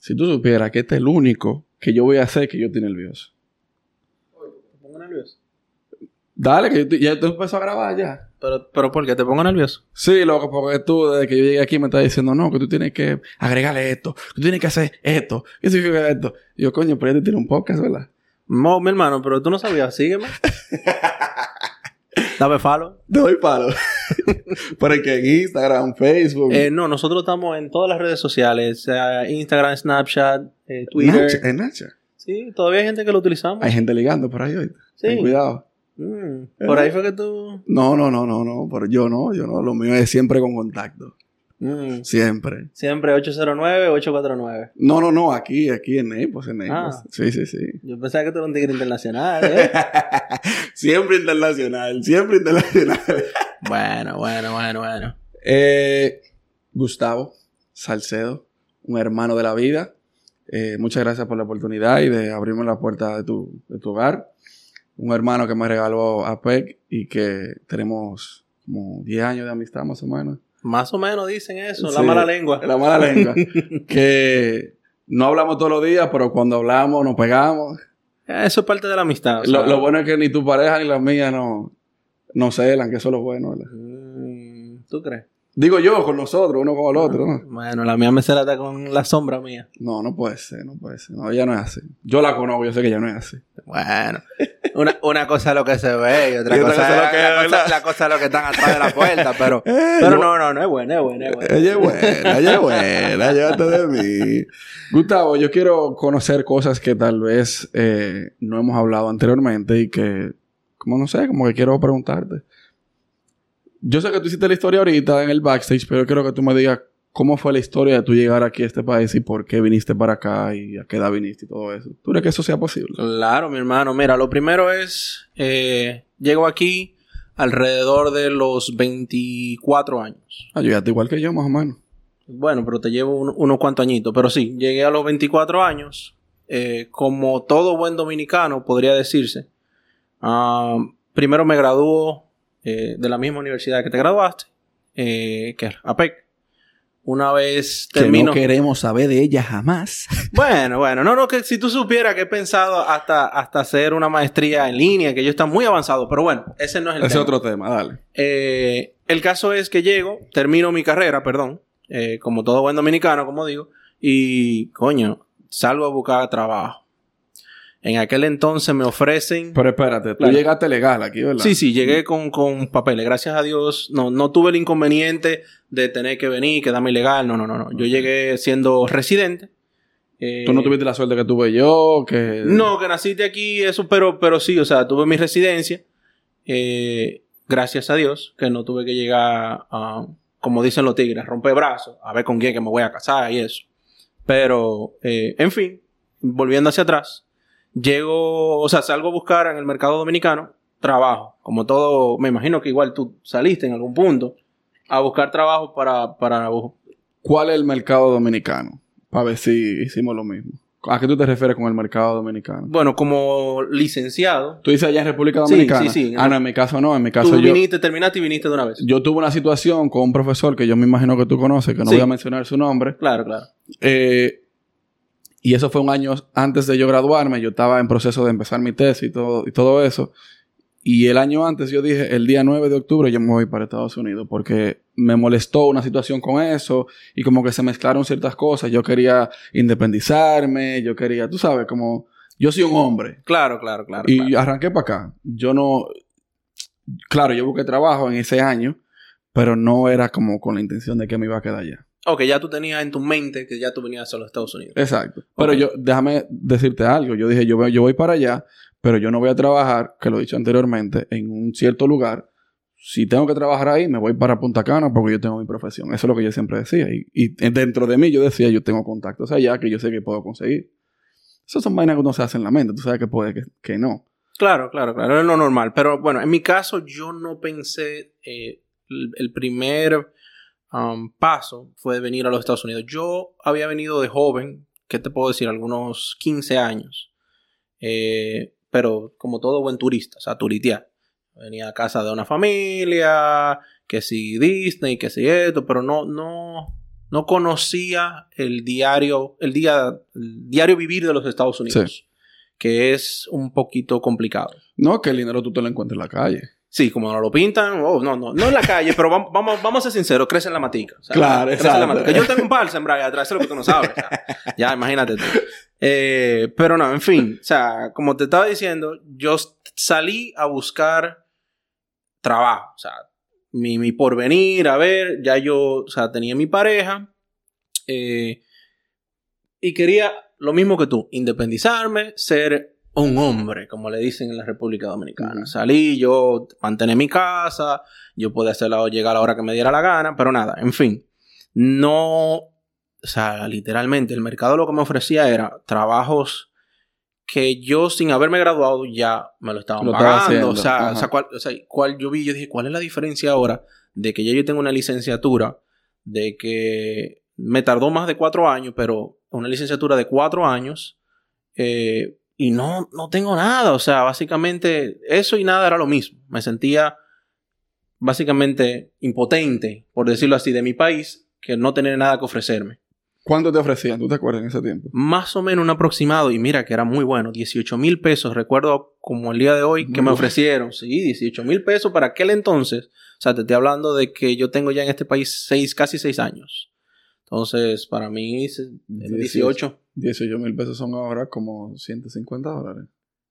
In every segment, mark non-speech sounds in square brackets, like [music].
Si tú supieras que este es el único que yo voy a hacer que yo estoy nervioso. ¿Te pongo nervioso? Dale, que yo ya tú empezó a grabar ya. Pero, pero ¿por qué te pongo nervioso? Sí, loco, porque tú desde que yo llegué aquí me estás diciendo, no, que tú tienes que agregarle esto, que tú tienes que hacer esto, que significa esto. Y yo, coño, pero ya te tiene un podcast, ¿verdad? No, mi hermano, pero tú no sabías, sígueme. [laughs] Dame follow. Te doy palo. [laughs] pero que en Instagram, Facebook, Eh, no, nosotros estamos en todas las redes sociales, sea Instagram, Snapchat, eh, Twitter. Nacha, en Nacha. Sí, todavía hay gente que lo utilizamos. Hay gente ligando por ahí hoy. Sí. Ten cuidado. Mm, por ahí fue que tú... No, no, no, no, no. Pero yo no, yo no. Lo mío es siempre con contacto. Mm, Siempre. siempre 809-849. No, no, no. Aquí, aquí en Naples, en Naples. Ah. Sí, sí, sí. Yo pensaba que tú eras un tigre internacional, ¿eh? [laughs] siempre internacional. Siempre internacional. [laughs] bueno, bueno, bueno, bueno. Eh, Gustavo Salcedo, un hermano de la vida. Eh, muchas gracias por la oportunidad y de abrirme la puerta de tu, de tu hogar. Un hermano que me regaló a PEC y que tenemos como 10 años de amistad más o menos. Más o menos dicen eso, Sí, la mala lengua. La mala lengua. [laughs] que no hablamos todos los días, pero cuando hablamos nos pegamos. Eso es parte de la amistad. Lo, lo bueno es que ni tu pareja ni la mía no, no celan, que eso es lo bueno. ¿verdad? Mm, ¿Tú crees? Digo yo con nosotros, uno con el otro. ¿no? Bueno, la mía me se la está con la sombra mía. No, no puede ser, no puede ser. No, ella no es así. Yo la conozco, yo sé que ella no es así. Bueno, una, una cosa es lo que se ve y otra, Y otra cosa, cosa es lo que la, es, cosa, la cosa es lo que están atrás de la puerta, pero, [laughs] Eh, pero yo- no, no, no es buena, es buena, es buena. Ella es buena, ella es buena, llévate de mí. Gustavo, yo quiero conocer cosas que tal vez eh, no hemos hablado anteriormente y que, como no sé, como que quiero preguntarte. Yo sé que tú hiciste la historia ahorita en el backstage, pero yo quiero que tú me digas cómo fue la historia de tú llegar aquí a este país y por qué viniste para acá y a qué edad viniste y todo eso. ¿Tú crees que eso sea posible? Claro, mi hermano. Mira, lo primero es, eh, llego aquí alrededor de los 24 años. Ah, estoy igual que yo, más o menos. Bueno, pero te llevo un- unos cuantos añitos. Pero sí, llegué a los 24 años. eh, como todo buen dominicano, podría decirse. Ah, primero me graduó eh, de la misma universidad que te graduaste, eh, que es APEC. Una vez termino... queremos saber de ella jamás. [laughs] Bueno, bueno, no, no, que si tú supieras que he pensado hasta, hasta hacer una maestría en línea, que yo está muy avanzado, pero bueno, ese no es el Ese es tema. otro tema, dale. Eh, el caso es que llego, termino mi carrera, perdón, eh, como todo buen dominicano, como digo, y coño, salgo a buscar trabajo. En aquel entonces me ofrecen... Pero espérate, tú Claro. llegaste legal aquí, ¿verdad? Sí, sí, llegué con, con papeles. Gracias a Dios, no, no tuve el inconveniente de tener que venir, quedarme ilegal. No, no, no, no. Yo llegué siendo residente. Eh, Tú no tuviste la suerte que tuve yo, que... No, que naciste aquí, eso, pero, pero sí, o sea, tuve mi residencia. eh, gracias a Dios, que no tuve que llegar a, como dicen los tigres, romper brazos, a ver con quién que me voy a casar y eso. Pero, eh, en fin, volviendo hacia atrás, llego, o sea, salgo a buscar en el mercado dominicano trabajo. Como todo, me imagino que igual tú saliste en algún punto a buscar trabajo para, para ¿Cuál es el mercado dominicano? Para ver si hicimos lo mismo. ¿A qué tú te refieres con el mercado dominicano? bueno, como licenciado. ¿Tú dices allá en República Sí, Dominicana? sí, sí. Ah, no, en mi caso no. En mi caso Tú yo... viniste, terminaste y viniste de una vez. Yo tuve una situación con un profesor que yo me imagino que tú conoces, que no Sí. voy a mencionar su nombre. Claro, claro. Eh, y eso fue un año antes de yo graduarme. Yo estaba en proceso de empezar mi tesis y todo, y todo eso. Y el año antes yo dije, el día 9 de octubre yo me voy para Estados Unidos porque me molestó una situación con eso y como que se mezclaron ciertas cosas. Yo quería independizarme, yo quería, tú sabes, como yo soy un hombre Claro, claro, claro. y claro. arranqué para acá. Yo no, claro, yo busqué trabajo en ese año, pero no era como con la intención de que me iba a quedar allá. Ok, ya tú tenías en tu mente que ya tú venías a los Estados Unidos. Exacto. Pero yo, déjame decirte algo. Yo dije, yo, voy- yo voy para allá, pero yo no voy a trabajar, que lo he dicho anteriormente, en un cierto lugar. Si tengo que trabajar ahí, me voy para Punta Cana porque yo tengo mi profesión. Eso es lo que yo siempre decía. Y, y dentro de mí yo decía, yo tengo contactos allá que yo sé que puedo conseguir. Esas son vainas que uno se hace en la mente. Tú sabes que puede, que, que no. Claro, claro, claro. Es lo normal. Pero bueno, en mi caso yo no pensé... eh, el, el primer um, paso fue venir a los Estados Unidos. Yo había venido de joven, ¿qué te puedo decir? Algunos 15 años. Eh, pero como todo buen turista, o sea, turitear. Venía a casa de una familia, que si Disney, que si esto, pero no, no, no conocía el diario, el día, el diario vivir de los Estados Unidos, que es un poquito complicado. No, que el dinero tú te lo encuentras en la calle. Sí, como no lo pintan, oh, no, no, no en la calle, pero vamos, vamos, vamos a ser sinceros, crece en la matica. O sea, Claro, crece en la matica. Yo tengo un par sembrado atrás, eso es lo que tú no sabes. o sea, ya, imagínate tú. Eh, pero no, en fin, o sea, como te estaba diciendo, yo salí a buscar trabajo, o sea, mi, mi porvenir, a ver, ya yo, o sea, tenía mi pareja eh, y quería lo mismo que tú, independizarme, ser un hombre, como le dicen en la República Dominicana. Salí, yo mantener mi casa, yo podía hacerla llegar a la hora que me diera la gana, pero nada, en fin, no, o sea, literalmente el mercado lo que me ofrecía era trabajos que yo sin haberme graduado ya me lo estaban Lo estaba pagando. O sea, o sea, cuál, o sea, cuál yo vi, yo dije, ¿cuál es la diferencia ahora de que ya yo tengo una licenciatura, de que me tardó más de cuatro años, pero una licenciatura de cuatro años, eh, y no, no tengo nada. O sea, básicamente eso y nada era lo mismo. Me sentía básicamente impotente, por decirlo así, de mi país, que no tener nada que ofrecerme. ¿Cuánto te ofrecían? ¿Tú te acuerdas en ese tiempo? Más o menos un aproximado, y mira que era muy bueno, 18 mil pesos, recuerdo como el día de hoy que me ofrecieron, sí, 18 mil pesos para aquel entonces, o sea, te estoy hablando de que yo tengo ya en este país seis, casi seis años. Entonces, para mí, se- 18. 18 mil pesos son ahora como 150 dólares.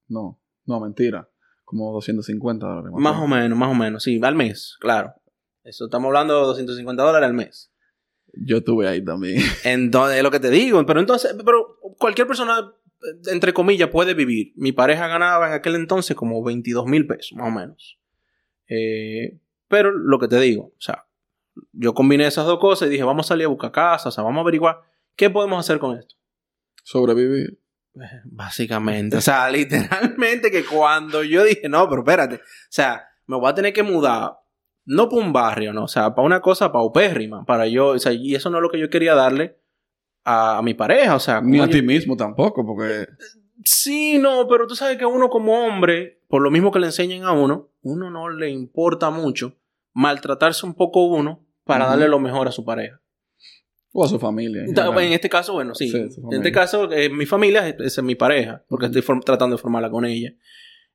No, no, mentira. Como 250 dólares. Más o menos, más o menos, sí, al mes, claro. Eso estamos hablando de 250 dólares al mes. Yo estuve ahí también. [laughs] Entonces, es lo que te digo. Pero entonces, pero cualquier persona, entre comillas, puede vivir. Mi pareja ganaba en aquel entonces como 22 mil pesos, más o menos. Eh, pero lo que te digo, o sea, yo combiné esas dos cosas y dije, vamos a salir a buscar casa, o sea, vamos a averiguar qué podemos hacer con esto. Sobrevivir. [laughs] Básicamente, o sea, [laughs] literalmente que cuando yo dije, no, pero espérate, o sea, me voy a tener que mudar, no para un barrio, no, o sea, para una cosa paupérrima, para yo, o sea, y eso no es lo que yo quería darle a, a mi pareja, o sea, Ni a ti mismo tampoco, porque Sí, no, pero tú sabes que uno como hombre, por lo mismo que le enseñan a uno, uno no le importa mucho maltratarse un poco uno para darle lo mejor a su pareja. O a su familia. en Ta- general. En este caso, bueno, sí. Sí, su en familia. este caso, eh, mi familia es, es mi pareja, porque estoy form- tratando de formarla con ella.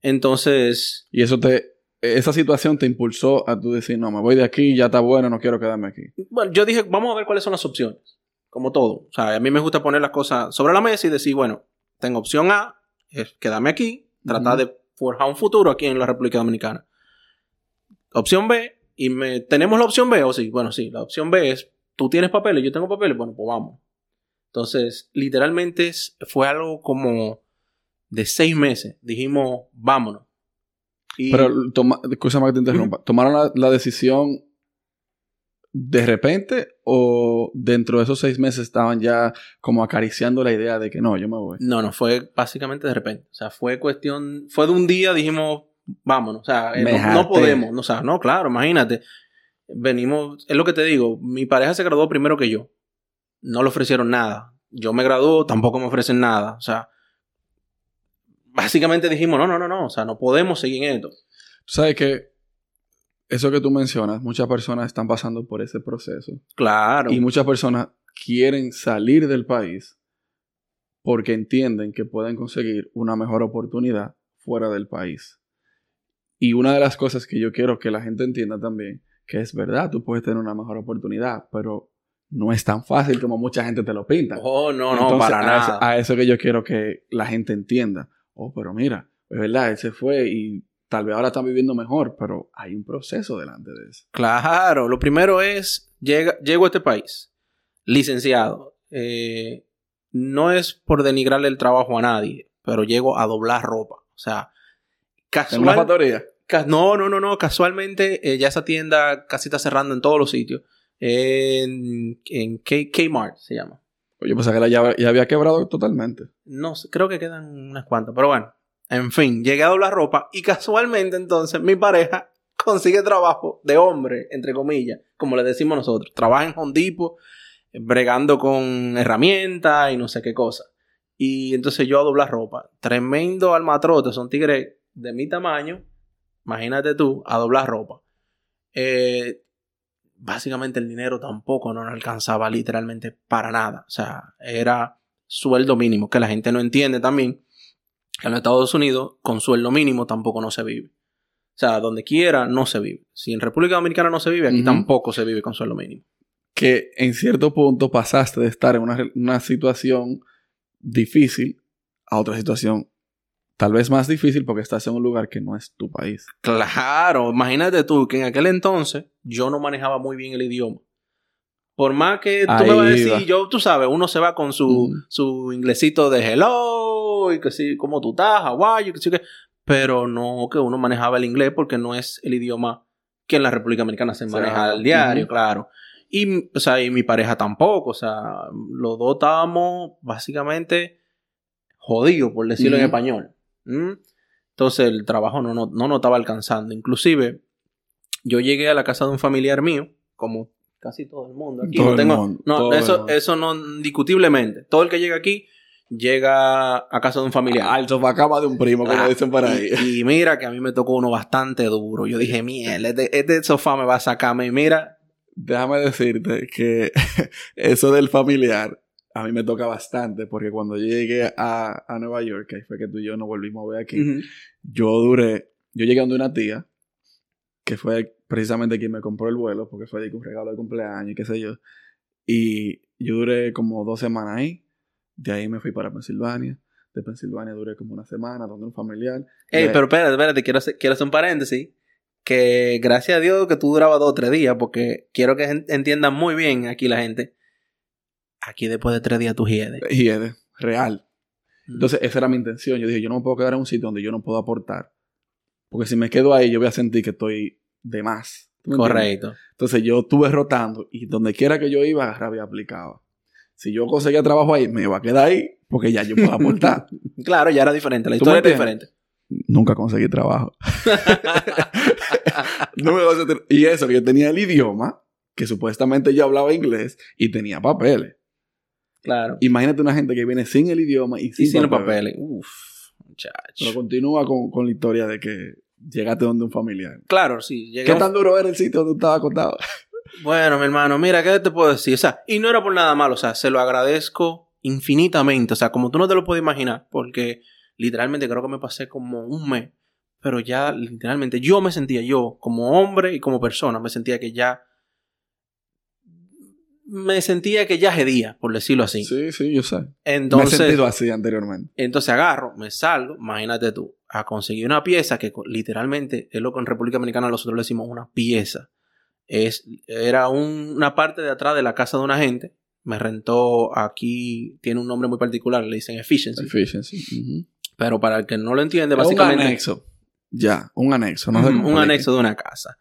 Entonces, Y eso te. Esa situación te impulsó a tú decir, no, me voy de aquí, ya está bueno, no quiero quedarme aquí. bueno, yo dije, vamos a ver cuáles son las opciones. Como todo. O sea, a mí me gusta poner las cosas sobre la mesa y decir, bueno, tengo opción A, es quedarme aquí, tratar Ujú. de forjar un futuro aquí en la República Dominicana. Opción B, y me, ¿tenemos la opción B o sí? Bueno, sí, la opción B es, tú tienes papeles, yo tengo papeles, bueno, pues vamos. Entonces, literalmente fue algo como de seis meses. Dijimos, vámonos. Y- Pero, toma, escúchame que te interrumpa. ¿Tomaron la, la decisión de repente o dentro de esos seis meses estaban ya como acariciando la idea de que no, yo me voy? No, no, fue básicamente de repente. O sea, fue cuestión, fue de un día, dijimos, vámonos. O sea, eh, no, no podemos. O sea, no, claro, imagínate. Venimos, es lo que te digo, mi pareja se graduó primero que yo. No le ofrecieron nada. Yo me graduó, tampoco me ofrecen nada. O sea, básicamente dijimos, no, no, no, no. O sea, no podemos seguir en esto. Tú sabes que eso que tú mencionas, muchas personas están pasando por ese proceso. Claro. Y muchas personas quieren salir del país porque entienden que pueden conseguir una mejor oportunidad fuera del país. Y una de las cosas que yo quiero que la gente entienda también, que es verdad, tú puedes tener una mejor oportunidad, pero no es tan fácil como mucha gente te lo pinta. Oh, no, no, Entonces, para a nada. Eso, a eso que yo quiero que la gente entienda. Oh, pero mira, es verdad, él se fue y tal vez ahora están viviendo mejor, pero hay un proceso delante de eso. Claro, lo primero es, llega, llego a este país, licenciado. Eh, no es por denigrarle el trabajo a nadie, pero llego a doblar ropa. O sea, En una casual, factoría. No, no, no, no, casualmente eh, ya esa tienda casi está cerrando en todos los sitios. En, en K- Kmart se llama. Yo pensaba que la ya, ya había quebrado totalmente. No creo que quedan unas cuantas, pero bueno. En fin, llegué a doblar ropa y casualmente entonces mi pareja [laughs] consigue trabajo de hombre, entre comillas, como le decimos nosotros. Trabaja en Home Depot, eh, bregando con herramientas y no sé qué cosa. Y entonces yo a doblar ropa. Tremendo almatrote, son tigres de mi tamaño. Imagínate tú, a doblar ropa. Eh, básicamente el dinero tampoco no nos alcanzaba literalmente para nada. O sea, era sueldo mínimo, que la gente no entiende también que en los Estados Unidos con sueldo mínimo tampoco no se vive. O sea, donde quiera no se vive. Si en República Dominicana no se vive, aquí tampoco se vive con sueldo mínimo. Que en cierto punto pasaste de estar en una, una situación difícil a otra situación tal vez más difícil porque estás en un lugar que no es tu país. Claro, imagínate tú que en aquel entonces yo no manejaba muy bien el idioma. Por más que tú Ahí me vas a decir, va. yo, tú sabes, uno se va con su, Mm. su inglesito de hello y que sí, ¿cómo tú estás? You? Que sí, que... Pero no que uno manejaba el inglés porque no es el idioma que en la República Dominicana se sea, maneja al diario, claro. Y, o sea, y mi pareja tampoco, o sea, los dos estábamos básicamente jodidos, por decirlo en español. ¿Mm? Entonces el trabajo no, no, no nos estaba alcanzando. Inclusive, yo llegué a la casa de un familiar mío, como casi todo el mundo aquí. Todo no el tengo, mundo, no, todo el eso, eso no, indiscutiblemente. Todo el que llega aquí llega a casa de un familiar. Al sofacama de un primo, como Ah, dicen por ahí. Y, y mira que a mí me tocó uno bastante duro. Yo dije, mierda, este, este sofá me va a sacarme. Y mira, Déjame decirte que [laughs] eso del familiar a mí me toca bastante porque cuando yo llegué a, a Nueva York, ahí fue que tú y yo nos volvimos a ver aquí, yo duré, yo llegué donde una tía, que fue precisamente quien me compró el vuelo, porque fue de un regalo de cumpleaños y qué sé yo, y yo duré como dos semanas ahí, de ahí me fui para Pensilvania, de Pensilvania duré como una semana donde un familiar. Ey, De- pero espérate, espérate, quiero hacer, quiero hacer un paréntesis. Que gracias a Dios que tú durabas dos o tres días, porque quiero que en- entiendan muy bien aquí la gente. Aquí después de tres días tú hiedes. Y es real. Mm. Entonces, esa era mi intención. Yo dije, yo no me puedo quedar en un sitio donde yo no puedo aportar. Porque si me quedo ahí, yo voy a sentir que estoy de más. Correcto. Entonces, yo estuve rotando y donde quiera que yo iba, agarraba y aplicaba. Si yo conseguía trabajo ahí, me iba a quedar ahí porque ya yo puedo aportar. [laughs] Claro, ya era diferente. La ¿Tú me historia era diferente. Nunca conseguí trabajo. [laughs] No me Y eso, que yo tenía el idioma, que supuestamente yo hablaba inglés y tenía papeles. Claro. Imagínate una gente que viene sin el idioma y sin, Y sin los papeles. papeles. Uf, Pero muchacho. continúa con, con la historia de que llegaste donde un familiar. Claro, sí. llegué ¿Qué tan duro era el sitio donde estaba acostado? [laughs] Bueno, mi hermano, mira, ¿qué te puedo decir? O sea, y no era por nada malo, o sea, se lo agradezco infinitamente, o sea, como tú no te lo puedes imaginar, porque literalmente creo que me pasé como un mes, pero ya literalmente yo me sentía, yo como hombre y como persona, me sentía que ya, me sentía que ya gedía, por decirlo así. Sí, sí, yo sé. me he Entonces, sentido así anteriormente. entonces agarro, me salgo, imagínate tú, a conseguir una pieza que literalmente es lo que en República Dominicana nosotros le decimos una pieza. Es, era un- una parte de atrás de la casa de una gente. Me rentó aquí, tiene un nombre muy particular, le dicen efficiency. Efficiency. Pero para el que no lo entiende, Es un básicamente anexo. Ya, un anexo. No un anexo de una casa.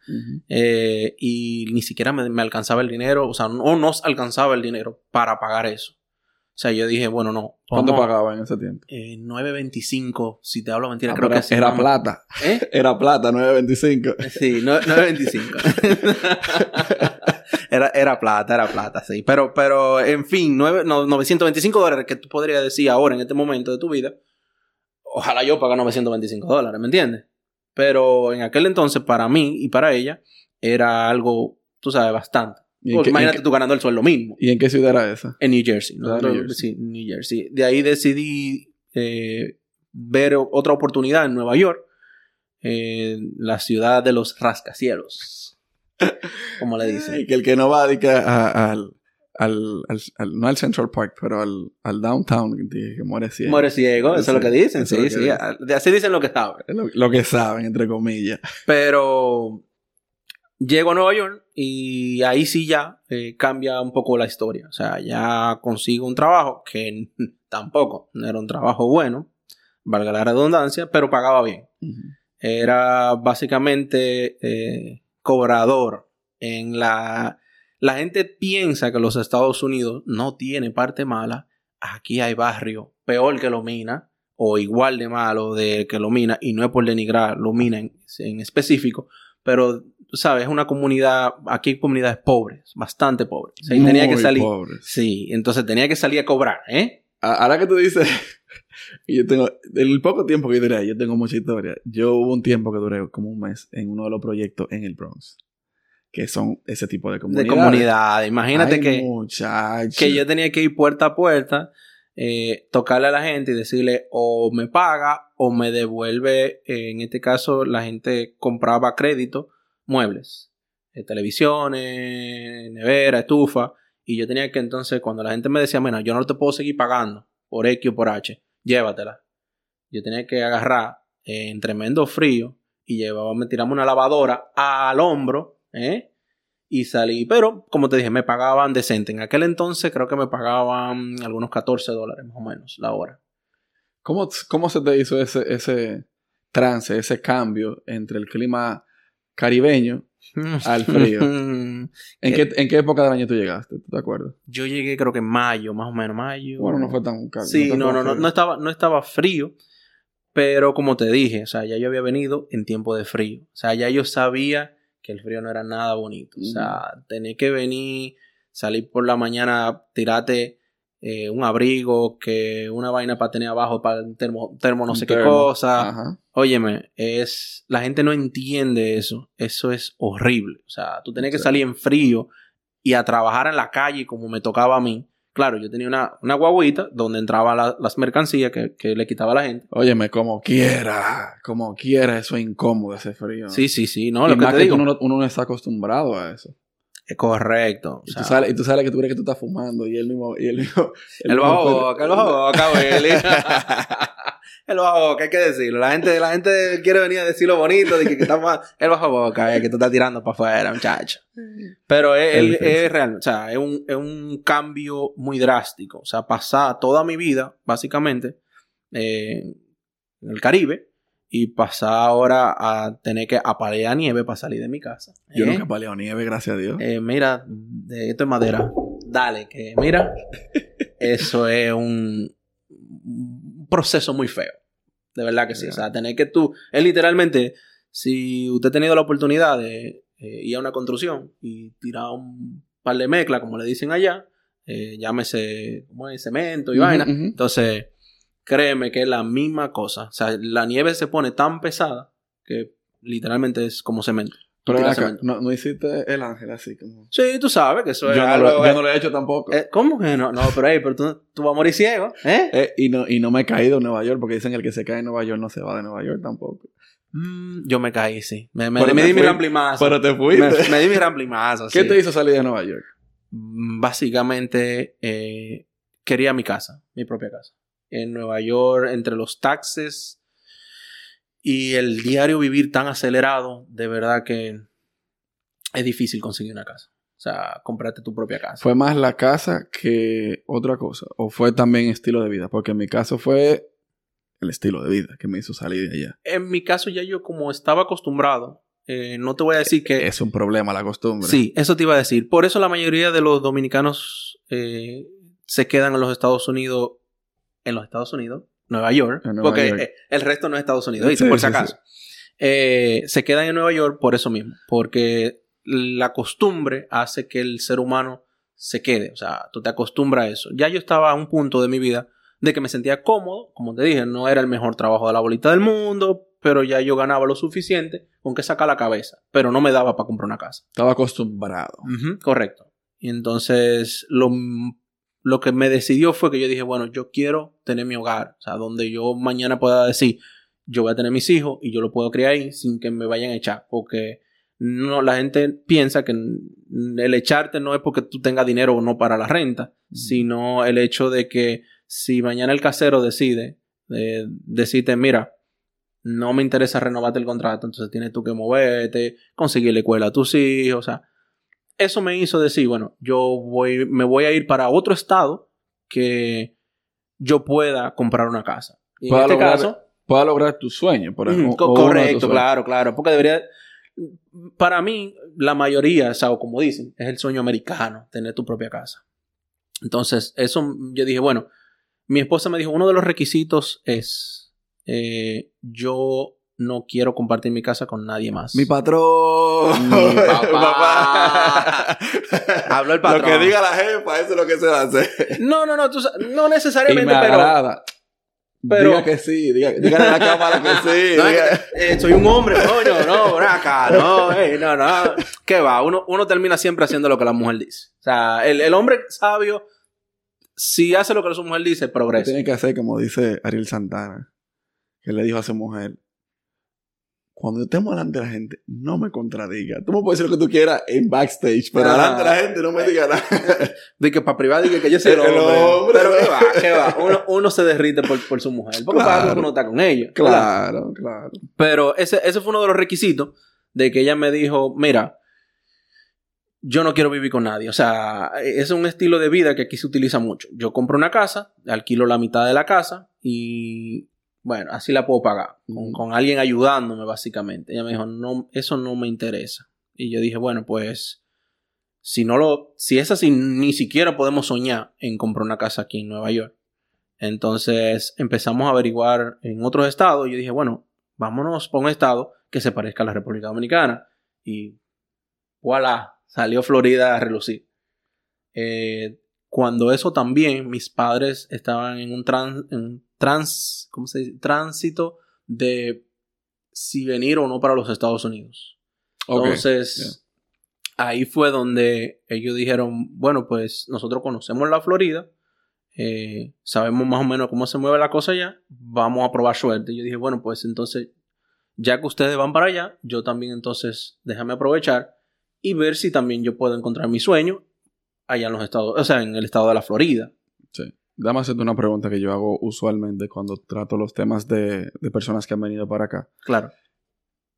Eh, y ni siquiera me, me alcanzaba el dinero, o sea, no nos alcanzaba el dinero para pagar eso. O sea, yo dije, bueno, no. ¿Cuánto pagaba en ese tiempo? Eh, 9.25, si te hablo mentira, Ah, creo que así era vamos. plata. ¿Eh? [laughs] Era plata, 9.25. Sí, no- 9.25. [laughs] era, era plata, era plata, sí. Pero, pero en fin, nueve- no, 925 dólares que tú podrías decir ahora en este momento de tu vida. Ojalá yo pague 925 dólares, ¿me entiendes? Pero en aquel entonces, para mí y para ella, era algo, tú sabes, bastante. ¿Y en Porque qué- imagínate qué- tú ganando el sueldo mínimo. ¿Y en qué ciudad era esa? En New Jersey. Ah, Nosotros- New Jersey. Sí, New Jersey. De ahí decidí eh, ver otra oportunidad en Nueva York, en la ciudad de los rascacielos. [laughs] Como le dicen. que el que no va a- al, al, al- al- no al Central Park, pero al, al downtown, que, muere ciego. Muere ciego, eso es lo que dicen. Sí, sí. Así dicen lo que saben. Lo, lo que saben, entre comillas. Pero llego a Nueva York y ahí sí ya eh, cambia un poco la historia. O sea, ya consigo un trabajo que tampoco no era un trabajo bueno, valga la redundancia, pero pagaba bien. Era básicamente eh, cobrador en la... La gente piensa que los Estados Unidos no tiene parte mala. Aquí hay barrio peor que lo mina o igual de malo de que lo mina y no es por denigrar lo mina en, en específico, pero sabes, es una comunidad, aquí hay comunidades pobres, bastante pobres. O sea, tenía que salir. pobres. Sí, entonces tenía que salir a cobrar, ¿eh? Ahora que tú dices, [laughs] yo tengo, el poco tiempo que yo duré, yo tengo mucha historia. Yo hubo un tiempo que duré como un mes en uno de los proyectos en el Bronx. Que son ese tipo de De comunidades. comunidad. Imagínate Ay, que, muchacho. que yo tenía que ir puerta a puerta, eh, tocarle a la gente y decirle o me paga o me devuelve. eh, en este caso, la gente compraba crédito, muebles, eh, televisiones, nevera, estufa. Y yo tenía que entonces, cuando la gente me decía, bueno, yo no te puedo seguir pagando por X o por H, llévatela. Yo tenía que agarrar en tremendo frío y llevaba, me tiramos una lavadora al hombro, ¿eh? Y salí, pero como te dije, me pagaban decente. En aquel entonces creo que me pagaban algunos 14 dólares más o menos la hora. ¿Cómo, cómo se te hizo ese, ese trance, ese cambio entre el clima caribeño [laughs] al frío? ¿En, qué, ¿En qué época del año tú llegaste? ¿Tú te acuerdas? Yo llegué creo que en mayo, más o menos, mayo. Bueno, no fue tan caro. Sí, no, no, no, no estaba, no estaba frío, pero como te dije, o sea, ya yo había venido en tiempo de frío. O sea, ya yo sabía que el frío no era nada bonito. O sea, tenés que venir, salir por la mañana, tirarte eh, un abrigo, que una vaina para tener abajo, para un termo, termo no Un sé qué cosa. Ajá. Óyeme, es, la gente no entiende eso. Eso es horrible. O sea, tú tenés que Sí. salir en frío y a trabajar en la calle como me tocaba a mí. Claro, yo tenía una, una guaguita donde entraban la- las mercancías que, que le quitaba a la gente. Óyeme, como quiera, como quiera, eso es incómodo, ese frío. Sí, sí, sí. No, y lo que te que digo. tú no- uno no está acostumbrado a eso. Es correcto. O Y, sea, tú sales, y tú sales que tú crees que tú estás fumando y él mismo... Y él mismo [laughs] el mismo- bajo boca, el bajo boca, Willy. El bajo boca, hay que decirlo. La gente, la gente quiere venir a decir lo bonito de que, que estamos... El bajo boca, eh, que tú estás tirando para afuera, muchacho. Pero es, Es es- real, o sea, es un, es un cambio muy drástico. O sea, pasar toda mi vida, básicamente, eh, en el Caribe y pasar ahora a tener que apalear nieve para salir de mi casa. Yo ¿eh? nunca he paleado nieve, gracias a Dios. Eh, mira, esto es madera. Dale, que mira, [laughs] eso es un proceso muy feo. De verdad que sí. O sea, tener que tú, es literalmente, si usted ha tenido la oportunidad de eh, ir a una construcción y tirar un par de mezcla, como le dicen allá, eh, llámese, ¿cómo es? Cemento y vaina. Entonces, créeme que es la misma cosa. O sea, la nieve se pone tan pesada que literalmente es como cemento. Pero acá, no, no hiciste el ángel así como... Sí, tú sabes que eso Yo es no, algo, lo, yo no lo he hecho tampoco. eh, ¿Cómo que no? No, pero, ey, pero tú, tú vas a morir ciego, ¿eh? Eh, y, no, y no me he caído en Nueva York porque dicen que el que se cae en Nueva York no se va de Nueva York tampoco. Mm, yo me caí, sí. Me, me, me di mi fuiste. ramplimazo. Pero te fuiste. me di mi ramplimazo, ¿Qué sí. te hizo salir de Nueva York? Mm, Básicamente, eh, quería mi casa, mi propia casa. En Nueva York, entre los taxes y el diario vivir tan acelerado, de verdad que es difícil conseguir una casa. O sea, comprarte tu propia casa. ¿Fue más la casa que otra cosa? ¿O fue también estilo de vida? Porque en mi caso fue el estilo de vida que me hizo salir de allá. En mi caso, ya yo como estaba acostumbrado, eh, no te voy a decir que... Es un problema la costumbre. Sí, eso te iba a decir. Por eso la mayoría de los dominicanos eh, se quedan en los Estados Unidos, en los Estados Unidos, Nueva York, Nueva porque York. eh, el resto no es Estados Unidos. Sí, por si acaso. Eh, se quedan en Nueva York por eso mismo, porque la costumbre hace que el ser humano se quede, o sea, tú te acostumbras a eso. Ya yo estaba a un punto de mi vida de que me sentía cómodo, como te dije, no era el mejor trabajo de la bolita del mundo, pero ya yo ganaba lo suficiente con que sacar la cabeza, pero no me daba para comprar una casa. Estaba acostumbrado. Correcto. Y entonces lo, lo que me decidió fue que yo dije, bueno, yo quiero tener mi hogar, o sea, donde yo mañana pueda decir, yo voy a tener mis hijos y yo lo puedo criar ahí sin que me vayan a echar, porque no, la gente piensa que el echarte no es porque tú tengas dinero o no para la renta, sino el hecho de que si mañana el casero decide, eh, decirte, mira, no me interesa renovarte el contrato, entonces tienes tú que moverte, conseguirle escuela a tus hijos, o sea, eso me hizo decir, bueno, yo voy, me voy a ir para otro estado que yo pueda comprar una casa. Y en este lograr- caso, Pueda lograr tu sueño, por ejemplo. co- tus correcto, sueños. claro, claro. Porque debería. Para mí, la mayoría, o sea, o como dicen, es el sueño americano, tener tu propia casa. Entonces, eso yo dije, bueno, mi esposa me dijo, uno de los requisitos es, eh, yo no quiero compartir mi casa con nadie más. Mi patrón. Mi [laughs] papá. [laughs] Habló el Lo que patrón. diga la jefa, eso es lo que se va a hacer. No, no, no, tú no Y necesariamente, me pero... agrada. Pero- Diga que sí, diga, dígale a la cámara que [laughs] sí. No, diga- es que, eh, soy un hombre, coño, no, ven acá, no, ey, no, no. ¿Qué va? Uno, uno termina siempre haciendo lo que la mujer dice. O sea, el, el hombre sabio, si hace lo que su mujer dice, progresa. Tiene que hacer como dice Ariel Santana, que le dijo a su mujer, cuando yo estemos delante de la gente, no me contradiga. Tú me puedes decir lo que tú quieras en backstage, pero Ah. delante de la gente no me digas nada. [laughs] De que para privado, de que, yo soy el El hombre. Pero qué va, qué va. Uno, uno se derrite por, por su mujer. Porque para algo uno está con ella. ¿verdad? claro, claro. Pero ese, ese fue uno de los requisitos de que ella me dijo, mira, yo no quiero vivir con nadie. O sea, es un estilo de vida que aquí se utiliza mucho. Yo compro una casa, alquilo la mitad de la casa y, bueno, así la puedo pagar. Con, con alguien ayudándome, básicamente. Ella me dijo, no, eso no me interesa. Y yo dije, bueno, pues, si no lo, si es así, ni siquiera podemos soñar en comprar una casa aquí en Nueva York. Entonces empezamos a averiguar en otros estados. Y yo dije, bueno, vámonos por un estado que se parezca a la República Dominicana. Y voilà, salió Florida a relucir. Eh, cuando eso también, mis padres estaban en un, tran- en un trans, ¿cómo se dice? tránsito de si venir o no para los Estados Unidos. Entonces, ahí fue donde ellos dijeron, bueno, pues nosotros conocemos la Florida, eh, sabemos más o menos cómo se mueve la cosa allá, vamos a probar suerte. Y yo dije, bueno, pues entonces, ya que ustedes van para allá, yo también entonces déjame aprovechar y ver si también yo puedo encontrar mi sueño allá en los estados, o sea, en el estado de la Florida. Sí. Dame hacerte una pregunta que yo hago usualmente cuando trato los temas de, de personas que han venido para acá. Claro.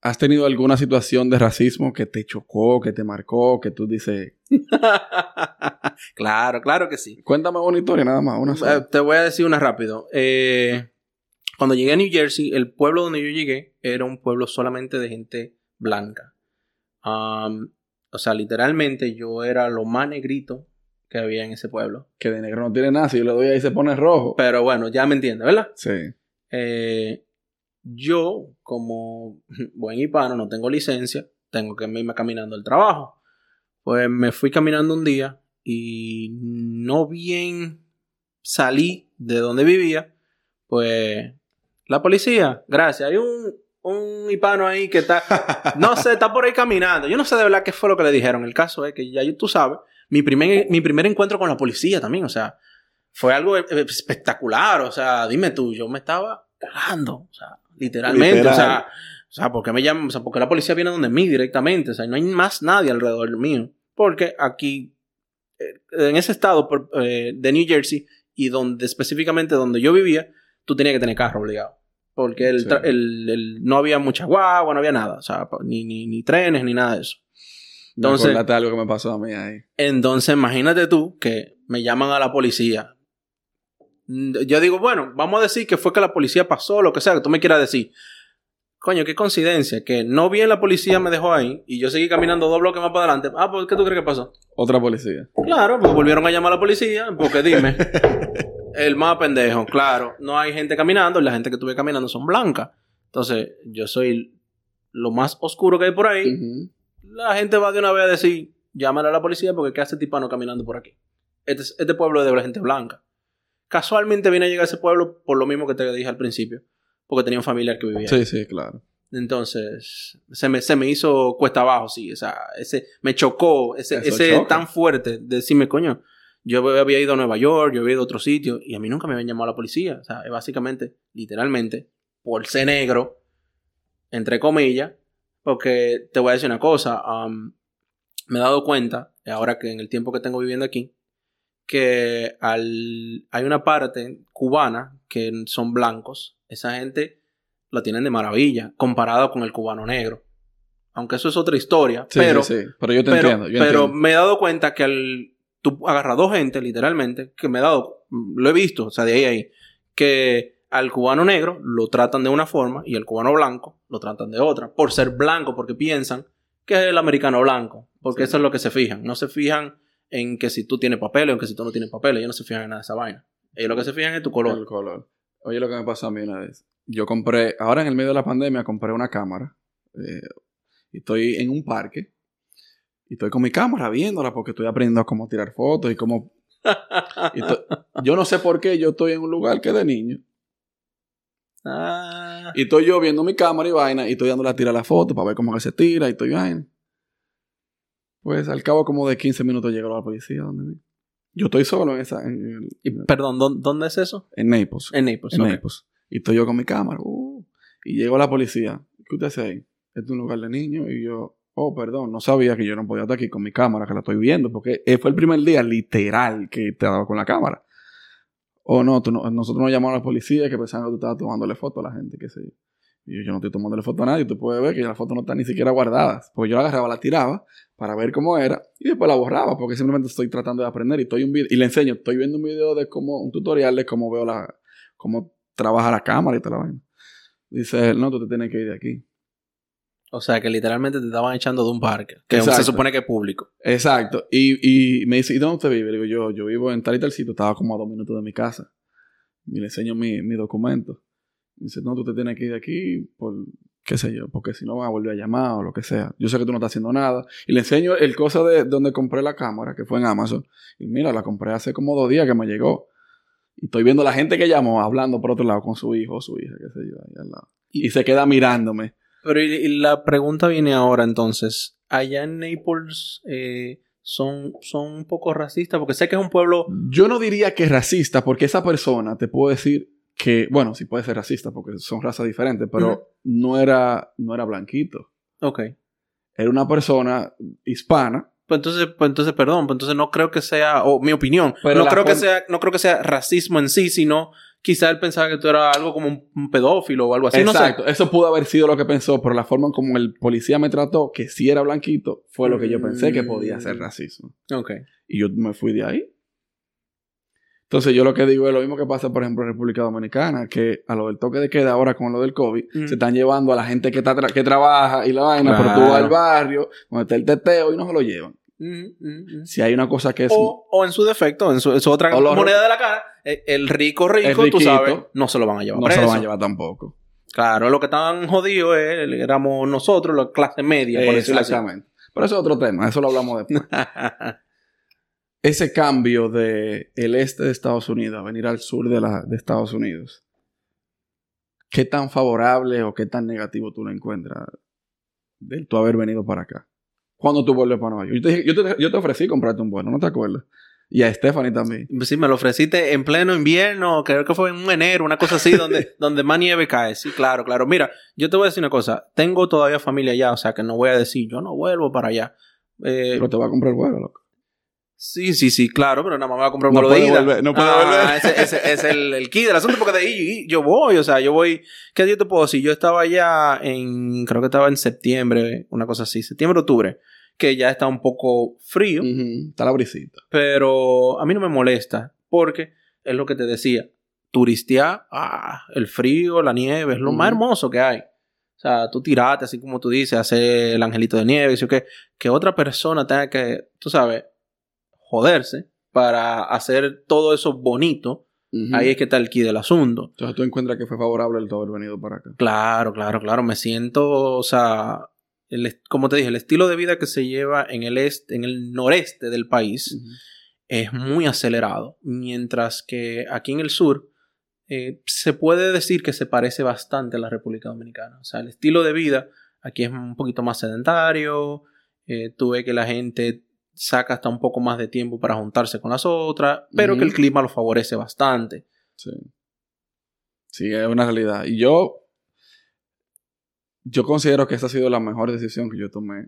¿Has tenido alguna situación de racismo que te chocó, que te marcó, que tú dices, [laughs] claro, claro que sí. cuéntame una historia nada más, una Eh, sola"? te voy a decir una rápido. Eh, cuando llegué a New Jersey, el pueblo donde yo llegué era un pueblo solamente de gente blanca. Um, o sea, literalmente yo era lo más negrito que había en ese pueblo. Que de negro no tiene nada, si yo le doy ahí se pone rojo. Pero bueno, ya me entiendes, ¿verdad? Sí. Eh, yo, como [laughs] buen hispano, no tengo licencia, tengo que irme caminando al trabajo. Pues me fui caminando un día y no bien salí de donde vivía, pues la policía, gracias, hay un, un hispano ahí que está, [laughs] no sé, está por ahí caminando. Yo no sé de verdad qué fue lo que le dijeron. El caso es que ya tú sabes, mi primer, mi primer encuentro con la policía también, o sea, fue algo eh, espectacular, o sea, dime tú, yo me estaba cagando, o sea, literalmente, Literal. o sea, o sea, ¿por qué me llaman? O sea, porque la policía viene donde mí directamente, o sea, no hay más nadie alrededor mío, porque aquí, eh, en ese estado por- eh, de New Jersey y donde específicamente donde yo vivía, tú tenías que tener carro obligado. Porque el, Sí. el- el- no había mucha guagua, no había nada. O sea, ni, ni trenes, ni nada de eso. Entonces, Entonces, algo que me pasó a mí ahí. entonces, imagínate tú que me llaman a la policía. Yo digo, bueno, vamos a decir que fue que la policía pasó, lo que sea, que tú me quieras decir. Coño, qué coincidencia, que no bien la policía me dejó ahí y yo seguí caminando dos bloques más para adelante. Ah, pues, ¿qué tú crees que pasó? Otra policía. Claro, pues volvieron a llamar a la policía, porque dime, [laughs] el más pendejo, claro, no hay gente caminando, y la gente que estuve caminando son blancas. Entonces, yo soy lo más oscuro que hay por ahí. Ujú. La gente va de una vez a decir, llámale a la policía porque ¿qué hace tipano caminando por aquí? Este, es- este pueblo es de la gente blanca. Casualmente vine a llegar a ese pueblo por lo mismo que te dije al principio, porque tenía un familiar que vivía ahí. Sí, sí, claro. Entonces, se me, se me hizo cuesta abajo, sí. O sea, ese, me chocó, ese, Eso ese choca. tan fuerte, de decirme, coño, yo había ido a Nueva York, yo había ido a otro sitio, y a mí nunca me habían llamado a la policía. O sea, básicamente, literalmente, por ser negro, entre comillas, porque te voy a decir una cosa, um, me he dado cuenta, ahora que en el tiempo que tengo viviendo aquí, que al, hay una parte cubana que son blancos, esa gente la tienen de maravilla comparado con el cubano negro. Aunque eso es otra historia, Sí, pero, sí, sí. Pero yo te pero, entiendo. Yo pero entiendo. me he dado cuenta que al tú agarras dos gente, literalmente, que me he dado, lo he visto, o sea, de ahí a ahí, que al cubano negro lo tratan de una forma y al cubano blanco lo tratan de otra, por ser blanco, porque piensan que es el americano blanco, porque Sí. eso es lo que se fijan. No se fijan en que si tú tienes papeles o en que si tú no tienes papeles, ellos no se fijan en nada de esa vaina. Ellos lo que se fijan es tu color. El color. Oye, lo que me pasó a mí una vez. Yo compré, ahora en el medio de la pandemia, compré una cámara. eh, y estoy en un parque. Y estoy con mi cámara viéndola porque estoy aprendiendo a cómo tirar fotos y cómo. [laughs] yo no sé por qué yo estoy en un lugar que de niño. Ah. Y estoy yo viendo mi cámara y vaina y estoy dándole a tirar la foto para ver cómo que se tira y estoy vaina. Pues al cabo como de 15 minutos llegó la policía donde mí. Yo estoy solo en esa... En, Y, perdón, ¿dó- ¿dónde es eso? en Naples. En Naples. en ok. Naples. Y estoy yo con mi cámara. uh, y llegó la policía. ¿Qué usted hace ahí? Este es un lugar de niños. Y yo, oh, perdón, no sabía que yo no podía estar aquí con mi cámara, que la estoy viendo. Porque eh, fue el primer día literal que te daba con la cámara. Oh, no, tú no- nosotros nos llamamos a la policía que pensaban que tú estabas tomándole foto a la gente, qué sé yo. Y yo, yo no estoy tomándole foto a nadie. Tú puedes ver que la foto no está ni siquiera guardada. Porque yo la agarraba, la tiraba para ver cómo era y después la borraba porque simplemente estoy tratando de aprender y estoy un video y le enseño, estoy viendo un video de cómo, un tutorial de cómo veo la, cómo trabaja la cámara y toda la vaina. Dice él, no, tú te tienes que ir de aquí. O sea, que literalmente te estaban echando de un parque. Que Exacto. se supone que es público. Exacto. Y, y me dice, ¿y dónde usted vive? Le digo, yo, yo vivo en tal y tal sitio, estaba como a dos minutos de mi casa. Y le enseño mi, mi documento. Dice, no, tú te tienes que ir de aquí por, qué sé yo, porque si no van a volver a llamar o lo que sea. Yo sé que tú no estás haciendo nada. Y le enseño el cosa de donde compré la cámara, que fue en Amazon. Y mira, la compré hace como dos días que me llegó. Y estoy viendo la gente que llamó hablando por otro lado con su hijo o su hija, qué sé yo, ahí al lado. Y se queda mirándome. Pero y, la pregunta viene ahora entonces. Allá en Naples eh, son, son un poco racistas porque sé que es un pueblo... Yo no diría que es racista, porque esa persona te puedo decir que, bueno, sí puede ser racista porque son razas diferentes, pero no, era, no era blanquito. Ok. Era una persona hispana. Pues entonces, pues entonces, perdón, pues entonces no creo que sea, o mi opinión, Pero no creo que sea, no creo que sea racismo en sí, sino quizá él pensaba que tú eras algo como un, un pedófilo o algo así, Exacto. no sé. Eso pudo haber sido lo que pensó, pero la forma en como el policía me trató, que sí era blanquito, fue lo que yo pensé que podía ser Mm. racismo. Ok. Y yo me fui de ahí. Entonces yo lo que digo es lo mismo que pasa, por ejemplo, en República Dominicana, que a lo del toque de queda ahora con lo del COVID, Mm. se están llevando a la gente que, está tra- que trabaja y la vaina, pero tú vas Claro. al barrio, donde está el teteo y no se lo llevan. Mm, mm, mm. Si hay una cosa que es... O, o en su defecto, en su, en su otra moneda de la cara, eh, el rico rico, El tú sabes, no se lo van a llevar no se lo van a llevar tampoco. Claro, lo que estaban jodidos éramos nosotros, la clase media, por decirlo así. Exactamente. Pero eso es otro tema, eso lo hablamos después. [laughs] Ese cambio de el este de Estados Unidos a venir al sur de, la, de Estados Unidos, ¿qué tan favorable o qué tan negativo tú lo encuentras de tú haber venido para acá? ¿Cuándo tú vuelves para Nueva York? Yo te, dije- yo te, yo te ofrecí comprarte un vuelo, ¿no te acuerdas? Y a Stephanie también. Sí, me lo ofreciste en pleno invierno, creo que fue en un enero, una cosa así, donde, [laughs] donde más nieve cae. Sí, claro, claro. Mira, yo te voy a decir una cosa. Tengo todavía familia allá, o sea que no voy a decir, yo no vuelvo para allá. Eh, Pero te va a comprar el vuelo, loco. sí, sí, sí, claro, pero nada más me voy a comprar un No vuelo de ida. volver, no puede Ah, volver. Ese, ese- es el, el key del asunto, porque de ahí yo voy, o sea, yo voy. ¿Qué yo te puedo decir? Yo estaba allá en, creo que estaba en septiembre, una cosa así, septiembre, octubre, que ya está un poco frío. Está la brisita. Pero a mí no me molesta porque es lo que te decía. Turistear, ah, el frío, la nieve, es lo más hermoso que hay. O sea, tú tirate, así como tú dices, hacer el angelito de nieve, y que, que otra persona tenga que, tú sabes, joderse para hacer todo eso bonito. Ahí es que está el key del asunto. Entonces tú encuentras que fue favorable el todo haber venido para acá. Claro, claro, claro. Me siento, o sea, el como te dije, el estilo de vida que se lleva en el este, en el noreste del país es muy acelerado, mientras que aquí en el sur eh, se puede decir que se parece bastante a la República Dominicana. O sea, el estilo de vida aquí es un poquito más sedentario, eh, tú ves que la gente saca hasta un poco más de tiempo para juntarse con las otras, pero que el clima lo favorece bastante. Sí. Sí, es una realidad. Y yo, yo considero que esa ha sido la mejor decisión que yo tomé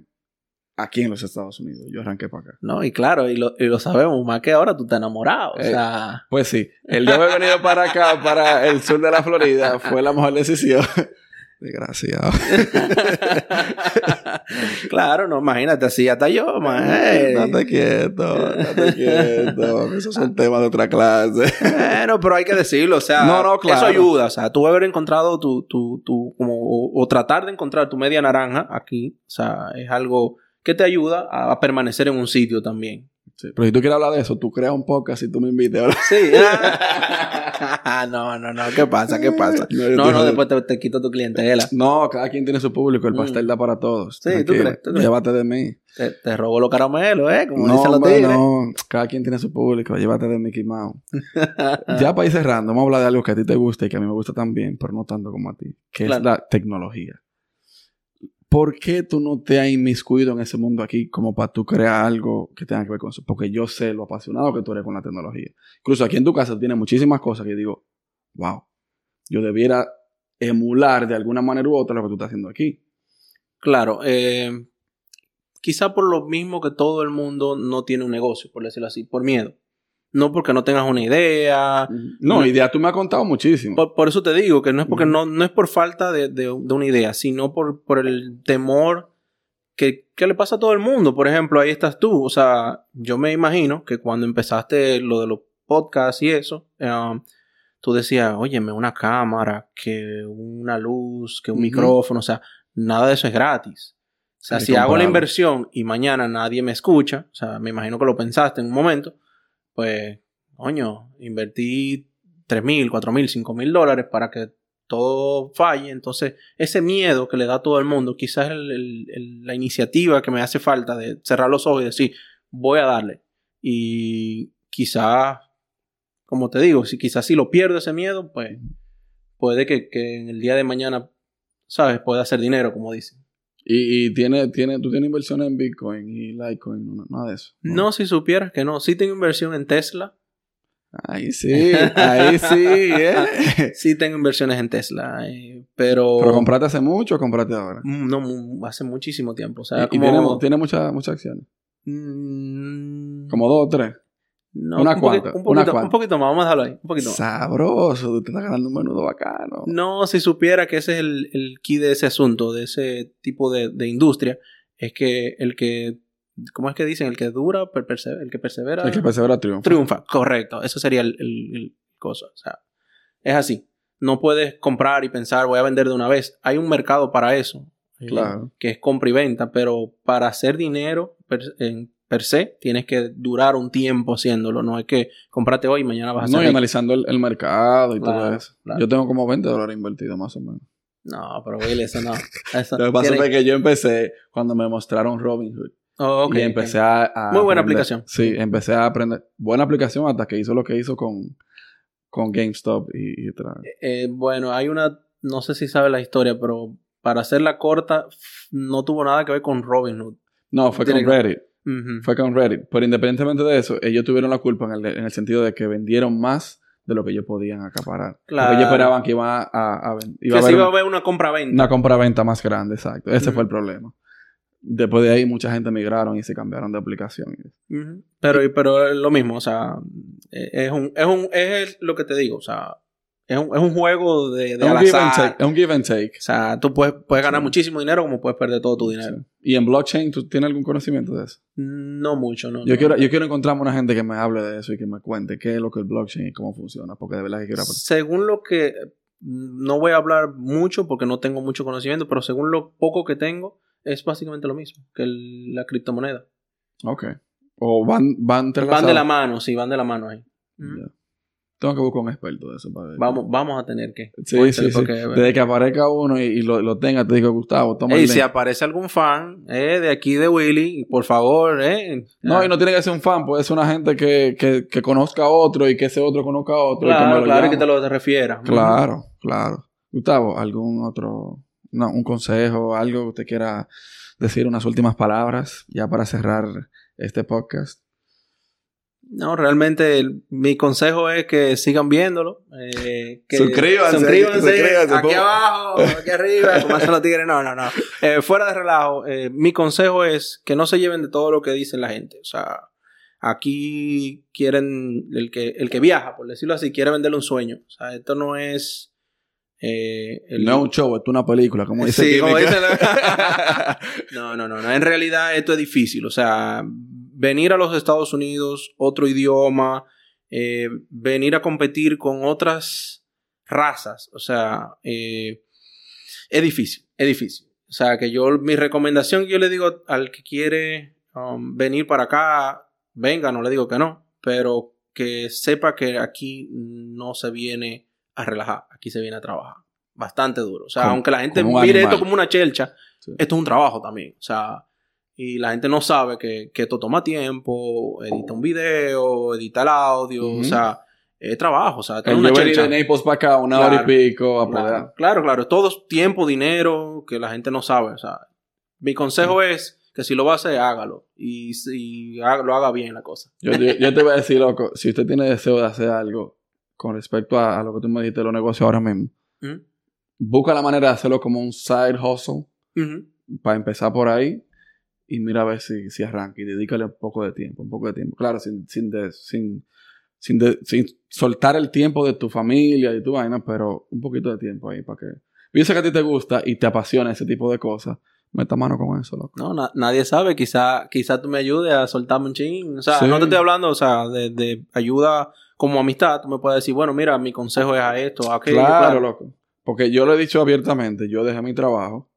aquí en los Estados Unidos. Yo arranqué para acá. ¿No? Y claro, y lo, y lo sabemos, más que ahora tú estás enamorado. O Eh, sea, Pues sí, el de haber venido para acá, para el sur de la Florida, fue la mejor decisión. [laughs] Desgraciado. [laughs] claro, no, imagínate, así hasta yo, man. Date quieto, date quieto. Esos son temas de otra clase. Bueno, pero hay que decirlo, o sea, No, no, claro. eso ayuda, o sea, tú haber encontrado tu, tu, tu, como, o, o tratar de encontrar tu media naranja aquí, o sea, es algo que te ayuda a, a permanecer en un sitio también. Sí, pero si tú quieres hablar de eso, tú creas un podcast y tú me invites. ¿verdad? Sí. [laughs] [laughs] no, no, no. ¿Qué pasa? ¿Qué pasa? No, No, después te, te quito tu clientela. No, cada quien tiene su público. El Mm. pastel da para todos. Sí, ¿tú crees? ¿Tú crees? Llévate de mí. Te, te robo los caramelos, ¿eh? Como no, dicen los tigres. no. Cada quien tiene su público. Llévate de Mickey Mouse. [laughs] ya para ir cerrando, vamos a hablar de algo que a ti te gusta y que a mí me gusta también, pero no tanto como a ti. Que Claro. es la tecnología. ¿Por qué tú no te has inmiscuido en ese mundo aquí como para tú crear algo que tenga que ver con eso? Porque yo sé lo apasionado que tú eres con la tecnología. Incluso aquí en tu casa tienes muchísimas cosas que digo, wow, yo debiera emular de alguna manera u otra lo que tú estás haciendo aquí. Claro, eh, quizá por lo mismo que todo el mundo no tiene un negocio, por decirlo así, por miedo. No porque no tengas una idea. No, No. idea tú me has contado muchísimo. Por, por eso te digo que no es porque no, no es por falta de, de- de una idea, sino por, por el temor que, que le pasa a todo el mundo. Por ejemplo, ahí estás tú. O sea, yo me imagino que cuando empezaste lo de los podcasts y eso, um, tú decías, óyeme, una cámara, que una luz, que un micrófono, o sea, nada de eso es gratis. O sea, si hago la inversión y mañana nadie me escucha, o sea, me imagino que lo pensaste en un momento, pues, coño, invertí 3 mil, 4 mil, 5 mil dólares para que todo falle. Entonces, ese miedo que le da a todo el mundo, quizás la iniciativa que me hace falta de cerrar los ojos y decir, voy a darle. Y quizás, como te digo, si quizás si lo pierdo ese miedo, pues puede que, que en el día de mañana, ¿sabes? Pueda hacer dinero, como dicen. Y, y tiene, tiene, tú tienes inversiones en Bitcoin y Litecoin, no, nada de eso. No, si supieras que no. Sí tengo inversión en Tesla. Ahí [laughs] sí, ahí sí, ¿eh? Sí tengo inversiones en Tesla. eh, pero... ¿Pero compraste hace mucho o compraste ahora? Mm, No, hace muchísimo tiempo. O Y- sea, y, como... tiene, tiene muchas muchas acciones. Mm, Como dos o tres. No, una un cuanta, poquito- Un una poquito, cuanta. un poquito más. Vamos a dejarlo ahí. Un poquito más. Sabroso, tú te estás ganando un menudo bacano. No, si supiera que ese es el, el key de ese asunto, de ese tipo de, de industria, es que el que, ¿cómo es que dicen? El que dura, el que persevera, El que persevera triunfa. triunfa. Correcto, eso sería el, el- el cosa. O sea, es así. No puedes comprar y pensar, voy a vender de una vez. Hay un mercado para eso, eh, Claro. que es compra y venta, pero para hacer dinero en- per se, tienes que durar un tiempo haciéndolo. No es que comprate hoy y mañana vas a No, hacer y analizando el, el mercado y todo eso. claro. Yo tengo como 20 dólares invertidos más o menos. No, pero Will, eso no. Eso Lo que pasa fue que yo empecé cuando me mostraron Robinhood. Oh, y empecé a, a Muy buena aprender. aplicación. Sí, empecé a aprender. Buena aplicación hasta que hizo lo que hizo con, con GameStop y, y otra. Eh, bueno, hay una, no sé si sabes la historia, pero para hacerla corta, no tuvo nada que ver con Robinhood. No, fue Tiene con que- Fue con Reddit. Pero independientemente de eso, ellos tuvieron la culpa en el, en el sentido de que vendieron más de lo que ellos podían acaparar. Claro. Porque ellos esperaban que iba a, a ven- iba que a se haber iba a ver una compra-venta. una compra-venta más grande, exacto. Ese fue el problema. Después de ahí, mucha gente migraron y se cambiaron de aplicación. Pero, pero es lo mismo, o sea, eh, es un, es un, es lo que te digo, o sea, es un, es un juego de, Es de un, al give and take, es un give and take. O sea, tú puedes, puedes ganar Sí. muchísimo dinero como puedes perder todo tu dinero. Sí. Y en blockchain, ¿tú tienes algún conocimiento de eso? No mucho, no. Yo, no. quiero, yo quiero encontrarme una gente que me hable de eso y que me cuente qué es lo que es el blockchain y cómo funciona, porque de verdad que quiero aprender. Según lo que. No voy a hablar mucho porque no tengo mucho conocimiento, pero según lo poco que tengo, es básicamente lo mismo que el- la criptomoneda. Ok. O van, van Van de la mano, sí, van de la mano ahí. Ujú. Tengo que buscar un experto de eso para ver. Vamos, vamos a tener que. Sí, Cuéntale, sí, sí. porque- Desde que aparezca uno y, y lo, lo tenga, te digo, Gustavo, toma el si aparece algún fan eh, de aquí de Willy, por favor, eh. No, y no tiene que ser un fan, puede ser una gente que, que, que conozca a otro y que ese otro conozca a otro. y que me Claro, lo claro, y llame. que te lo te refieras. Claro, claro. Gustavo, ¿algún otro, no, un consejo, algo que usted quiera decir, unas últimas palabras, ya para cerrar este podcast? No, realmente el- mi consejo es que sigan viéndolo. eh, que Suscríbanse, suscríbanse, suscríbanse, aquí po. abajo, aquí arriba, como hacen los tigres. No, no, no. Eh, fuera de relajo, eh, mi consejo es que no se lleven de todo lo que dice la gente. O sea, aquí quieren, el que, el que viaja, por decirlo así, quiere venderle un sueño. O sea, esto no es... eh, el- No es un show, esto es una película, como dice Sí, como dice la- [laughs] [laughs] no, no, no, no. En realidad esto es difícil. O sea, venir a los Estados Unidos, otro idioma, eh, venir a competir con otras razas. O sea, eh, es difícil, es difícil. O sea, que yo, mi recomendación que yo le digo al que quiere um, venir para acá, venga, no le digo que no, pero que sepa que aquí no se viene a relajar, aquí se viene a trabajar. Bastante duro. O sea, aunque la gente mire animal. esto como una chelcha, Sí. esto es un trabajo también. O sea, y la gente no sabe que, que esto toma tiempo, edita un video, edita el audio, o sea, es trabajo, o sea, El una chelcha. de Naples para acá, una Claro. hora y pico, a poder. Claro, claro, claro. Todo es tiempo, dinero, que la gente no sabe. O sea, mi consejo es que si lo va a hacer, hágalo. Y, y haga- lo haga bien la cosa. Yo, yo- yo te voy a [laughs] decir, loco, si usted tiene deseo de hacer algo con respecto a, a lo que tú me dijiste de los negocios ahora mismo, busca la manera de hacerlo como un side hustle para empezar por ahí y mira a ver si, si arranca y dedícale un poco de tiempo, un poco de tiempo. Claro, sin, sin, de- sin, sin, de- sin soltar el tiempo de tu familia y tu vaina, pero un poquito de tiempo ahí para que... Sé que a ti te gusta y te apasiona ese tipo de cosas. Meta mano con eso, loco. No, na- nadie sabe. Quizá, quizá tú me ayudes a soltarme un ching. O sea, Sí. no te estoy hablando, o sea, de, de ayuda como amistad. Tú me puedes decir, bueno, mira, mi consejo es a esto, a aquello. claro, loco. Porque yo lo he dicho abiertamente, yo dejé mi trabajo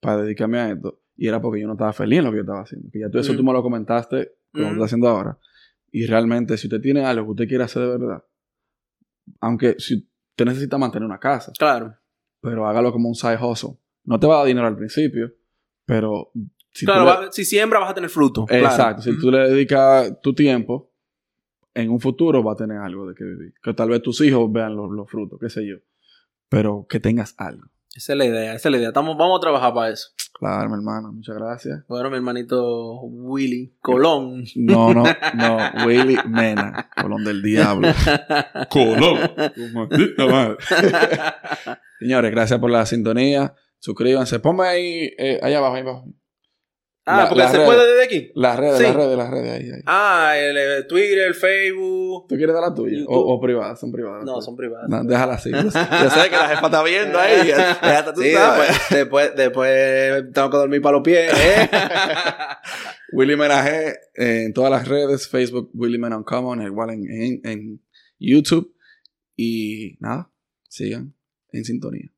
para dedicarme a esto y era porque yo no estaba feliz en lo que yo estaba haciendo. Y ya tú eso Ujú. tú me lo comentaste como lo Ujú. estás haciendo ahora. Y realmente, si usted tiene algo que usted quiere hacer de verdad, aunque si usted necesita mantener una casa, Claro. pero hágalo como un side hustle. No te va a dar dinero al principio, pero si claro, tú le- va- si siembra vas a tener fruto. claro. Exacto, si tú le dedicas tu tiempo, en un futuro va a tener algo de que vivir. Que tal vez tus hijos vean los, los frutos, qué sé yo. Pero que tengas algo. Esa es la idea, esa es la idea. Estamos, vamos a trabajar para eso. Claro, mi hermano, muchas gracias. Bueno, mi hermanito Willy Colón. No, no, no, [laughs] Willy Mena, Colón del Diablo. [laughs] Colón. Maldita madre. [laughs] Señores, gracias por la sintonía. Suscríbanse. Ponme ahí, eh, ahí abajo, ahí abajo. Ah, La- porque las se redes. puede desde aquí. Las redes, Sí. las redes, las redes, ahí, ahí. Ah, el, eh, Twitter, el Facebook. ¿Tú quieres dar la tuya? O, o privadas, son privadas. No, son privadas. No, déjala así. [laughs] Yo sé que la jefa está viendo ahí. [laughs] hasta tú Sí, sabes. después, después, tengo que dormir para los pies. ¿eh? [laughs] Willy Mena G eh, en todas las redes, Facebook, Willy Mena Uncommon, igual en, en, en YouTube. Y nada, sigan en sintonía.